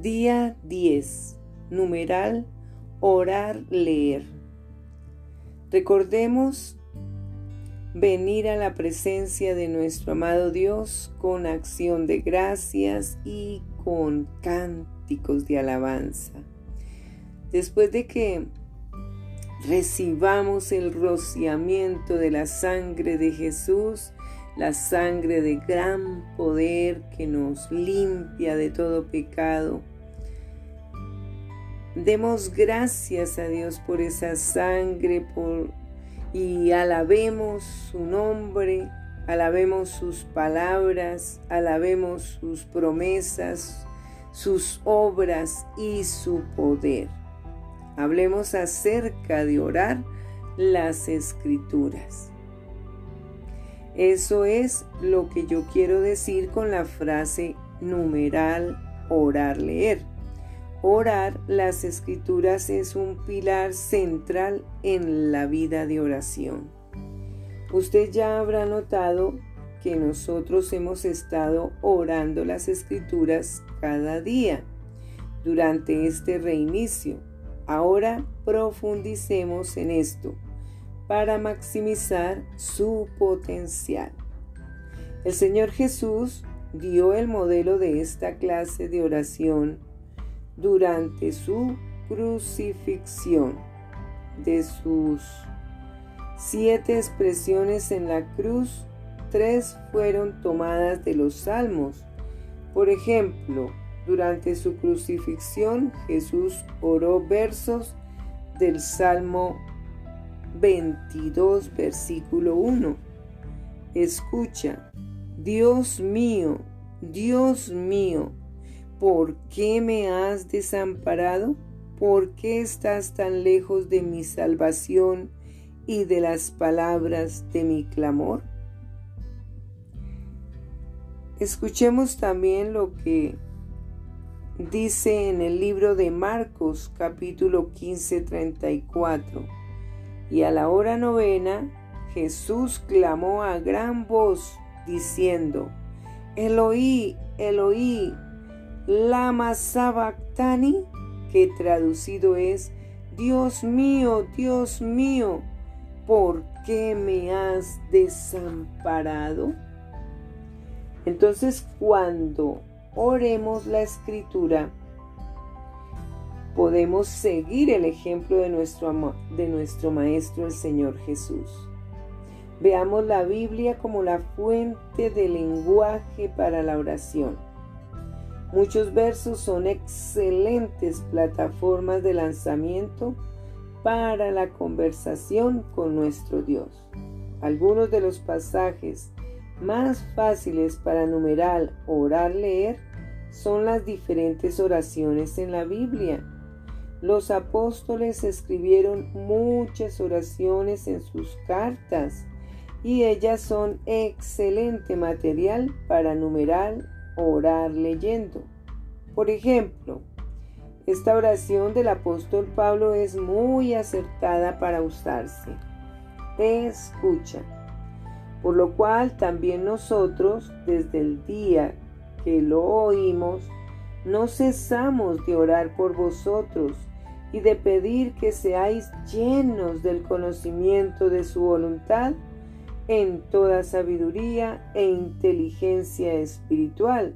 Día 10. Numeral Orar, leer. Recordemos venir a la presencia de nuestro amado Dios con acción de gracias y con cánticos de alabanza. Después de que recibamos el rociamiento de la sangre de Jesús, la sangre de gran poder que nos limpia de todo pecado. Demos gracias a Dios por esa sangre por, y alabemos su nombre, alabemos sus palabras, alabemos sus promesas, sus obras y su poder. Hablemos acerca de orar las escrituras. Eso es lo que yo quiero decir con la frase numeral orar leer. Orar las escrituras es un pilar central en la vida de oración. Usted ya habrá notado que nosotros hemos estado orando las escrituras cada día durante este reinicio. Ahora profundicemos en esto para maximizar su potencial. El Señor Jesús dio el modelo de esta clase de oración durante su crucifixión. De sus siete expresiones en la cruz, tres fueron tomadas de los salmos. Por ejemplo, durante su crucifixión Jesús oró versos del Salmo 22, versículo 1. Escucha, Dios mío, Dios mío, ¿por qué me has desamparado? ¿Por qué estás tan lejos de mi salvación y de las palabras de mi clamor? Escuchemos también lo que dice en el libro de Marcos capítulo 15, 34 y a la hora novena, Jesús clamó a gran voz, diciendo, Eloí, Eloí, lama sabactani, que traducido es, Dios mío, Dios mío, ¿por qué me has desamparado? Entonces cuando oremos la escritura, podemos seguir el ejemplo de nuestro, de nuestro Maestro el Señor Jesús. Veamos la Biblia como la fuente de lenguaje para la oración. Muchos versos son excelentes plataformas de lanzamiento para la conversación con nuestro Dios. Algunos de los pasajes más fáciles para numerar, orar, leer son las diferentes oraciones en la Biblia los apóstoles escribieron muchas oraciones en sus cartas y ellas son excelente material para numerar, orar leyendo. Por ejemplo, esta oración del apóstol Pablo es muy acertada para usarse. Escucha. Por lo cual también nosotros, desde el día que lo oímos, no cesamos de orar por vosotros y de pedir que seáis llenos del conocimiento de su voluntad en toda sabiduría e inteligencia espiritual,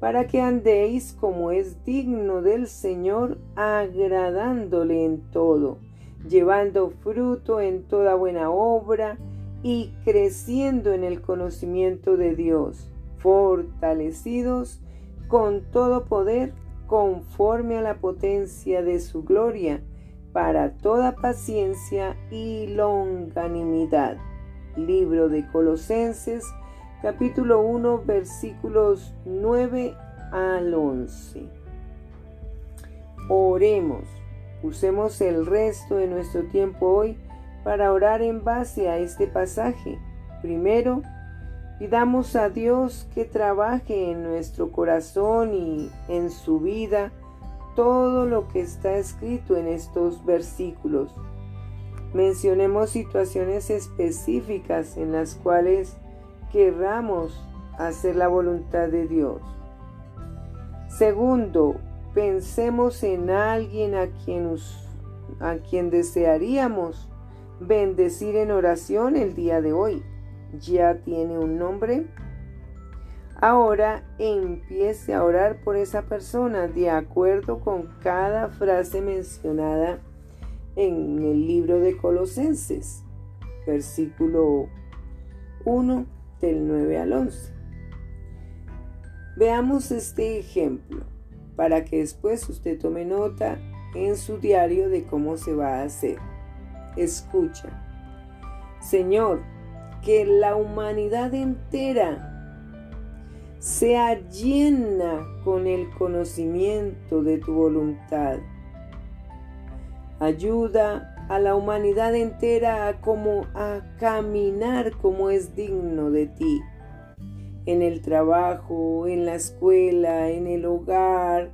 para que andéis como es digno del Señor, agradándole en todo, llevando fruto en toda buena obra y creciendo en el conocimiento de Dios, fortalecidos con todo poder conforme a la potencia de su gloria, para toda paciencia y longanimidad. Libro de Colosenses, capítulo 1, versículos 9 al 11. Oremos, usemos el resto de nuestro tiempo hoy para orar en base a este pasaje. Primero, Pidamos a Dios que trabaje en nuestro corazón y en su vida todo lo que está escrito en estos versículos. Mencionemos situaciones específicas en las cuales querramos hacer la voluntad de Dios. Segundo, pensemos en alguien a quien, a quien desearíamos bendecir en oración el día de hoy. ¿Ya tiene un nombre? Ahora empiece a orar por esa persona de acuerdo con cada frase mencionada en el libro de Colosenses, versículo 1 del 9 al 11. Veamos este ejemplo para que después usted tome nota en su diario de cómo se va a hacer. Escucha. Señor, que la humanidad entera sea llena con el conocimiento de tu voluntad. Ayuda a la humanidad entera a, como, a caminar como es digno de ti. En el trabajo, en la escuela, en el hogar,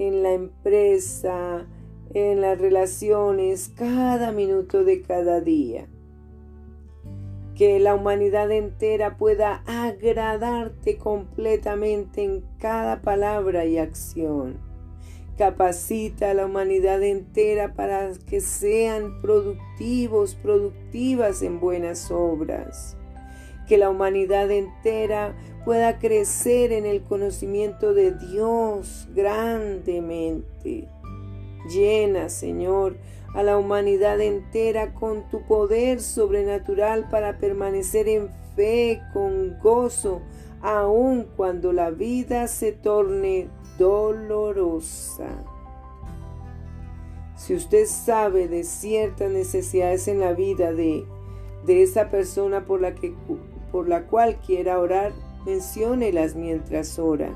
en la empresa, en las relaciones, cada minuto de cada día que la humanidad entera pueda agradarte completamente en cada palabra y acción. Capacita a la humanidad entera para que sean productivos, productivas en buenas obras. Que la humanidad entera pueda crecer en el conocimiento de Dios grandemente. Llena, Señor, a la humanidad entera con tu poder sobrenatural para permanecer en fe con gozo, aun cuando la vida se torne dolorosa. Si usted sabe de ciertas necesidades en la vida de, de esa persona por la, que, por la cual quiera orar, menciónelas mientras ora.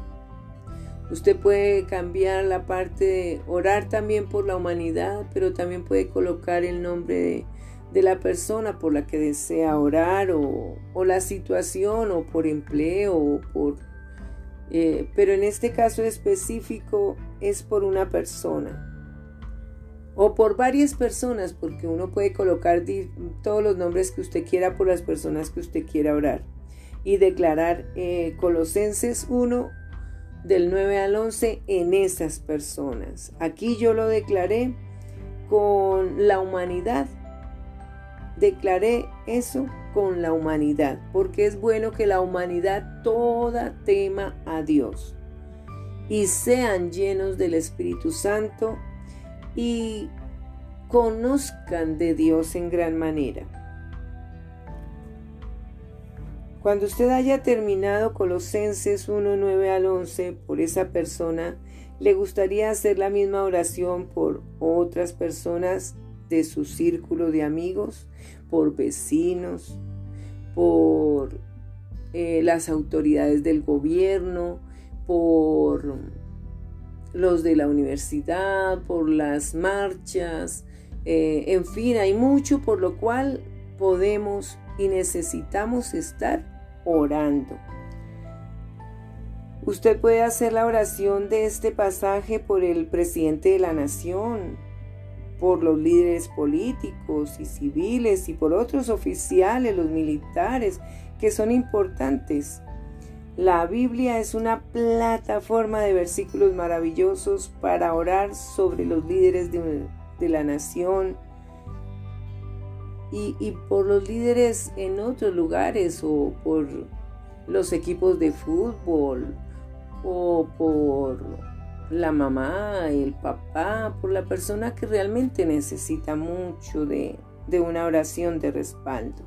Usted puede cambiar la parte de orar también por la humanidad, pero también puede colocar el nombre de, la persona por la que desea orar o, la situación o por empleo o por... Eh, pero en este caso específico es por una persona o por varias personas porque uno puede colocar todos los nombres que usted quiera por las personas que usted quiera orar y declarar eh, Colosenses 1 del 9 al 11 en esas personas. Aquí yo lo declaré con la humanidad. Declaré eso con la humanidad, porque es bueno que la humanidad toda tema a Dios y sean llenos del Espíritu Santo y conozcan de Dios en gran manera. Cuando usted haya terminado Colosenses 1, 9 al 11 por esa persona, le gustaría hacer la misma oración por otras personas de su círculo de amigos, por vecinos, por eh, las autoridades del gobierno, por los de la universidad, por las marchas, eh, en fin, hay mucho por lo cual podemos y necesitamos estar orando. Usted puede hacer la oración de este pasaje por el presidente de la nación, por los líderes políticos y civiles y por otros oficiales, los militares, que son importantes. La Biblia es una plataforma de versículos maravillosos para orar sobre los líderes de, la nación, y, por los líderes en otros lugares o por los equipos de fútbol o por la mamá, el papá, por la persona que realmente necesita mucho de, de una oración de respaldo.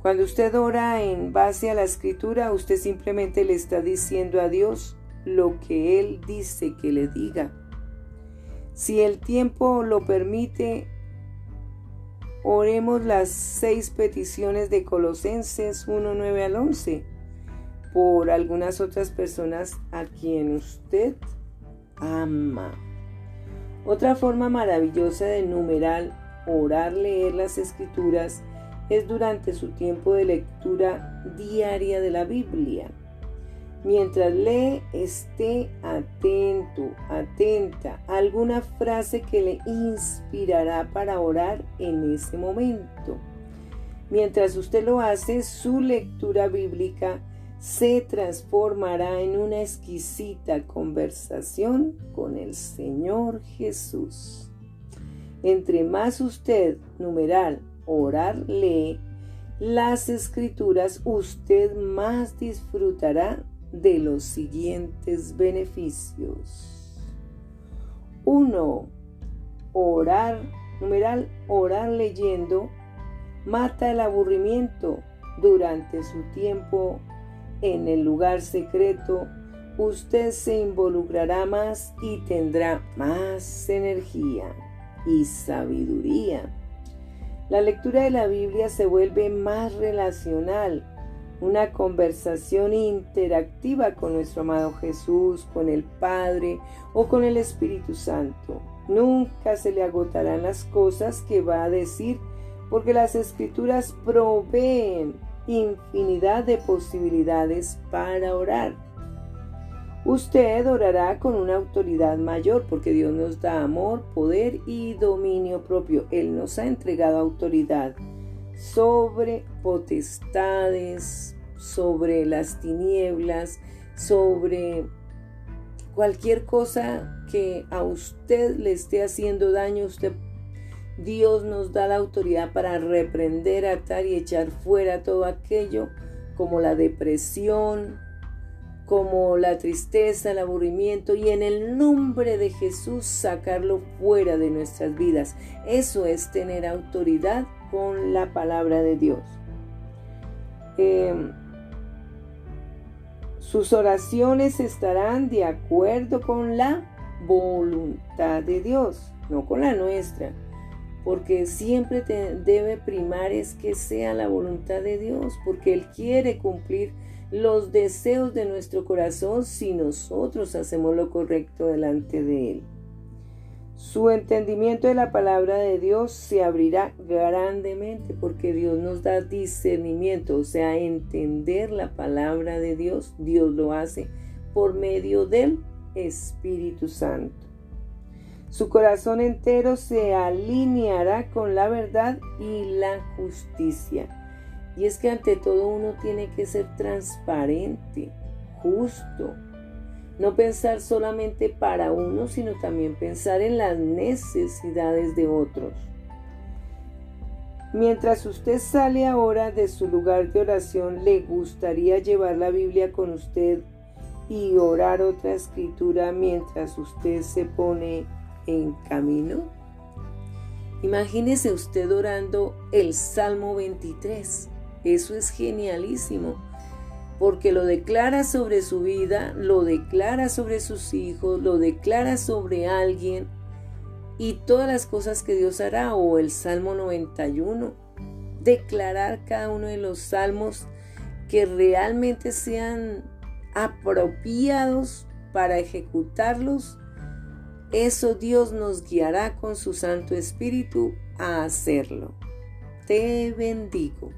Cuando usted ora en base a la escritura, usted simplemente le está diciendo a Dios lo que Él dice que le diga. Si el tiempo lo permite, Oremos las seis peticiones de Colosenses 1, 9 al 11 por algunas otras personas a quien usted ama. Otra forma maravillosa de numeral, orar, leer las escrituras es durante su tiempo de lectura diaria de la Biblia. Mientras lee, esté atento, atenta alguna frase que le inspirará para orar en ese momento. Mientras usted lo hace, su lectura bíblica se transformará en una exquisita conversación con el Señor Jesús. Entre más usted, numeral, orar, lee las escrituras, usted más disfrutará de los siguientes beneficios. 1. Orar, numeral, orar leyendo, mata el aburrimiento durante su tiempo en el lugar secreto. Usted se involucrará más y tendrá más energía y sabiduría. La lectura de la Biblia se vuelve más relacional, una conversación interactiva con nuestro amado Jesús, con el Padre o con el Espíritu Santo. Nunca se le agotarán las cosas que va a decir porque las escrituras proveen infinidad de posibilidades para orar. Usted orará con una autoridad mayor porque Dios nos da amor, poder y dominio propio. Él nos ha entregado autoridad sobre potestades, sobre las tinieblas, sobre cualquier cosa que a usted le esté haciendo daño. Usted, Dios nos da la autoridad para reprender, atar y echar fuera todo aquello como la depresión, como la tristeza, el aburrimiento y en el nombre de Jesús sacarlo fuera de nuestras vidas. Eso es tener autoridad con la palabra de Dios. Em, sus oraciones estarán de acuerdo con la voluntad de Dios, no con la nuestra, porque siempre debe primar es que sea la voluntad de Dios, porque Él quiere cumplir los deseos de nuestro corazón si nosotros hacemos lo correcto delante de Él. Su entendimiento de la palabra de Dios se abrirá grandemente porque Dios nos da discernimiento, o sea, entender la palabra de Dios. Dios lo hace por medio del Espíritu Santo. Su corazón entero se alineará con la verdad y la justicia y es que ante todo uno tiene que ser transparente, justo. No pensar solamente para uno, sino también pensar en las necesidades de otros. Mientras usted sale ahora de su lugar de oración, ¿le gustaría llevar la Biblia con usted y orar otra escritura mientras usted se pone en camino? Imagínese usted orando el Salmo 23 eso es genialísimo, porque lo declara sobre su vida, lo declara sobre sus hijos, lo declara sobre alguien y todas las cosas que Dios hará, o el Salmo 91, declarar cada uno de los salmos que realmente sean apropiados para ejecutarlos, eso Dios nos guiará con su Santo Espíritu a hacerlo. Te bendigo.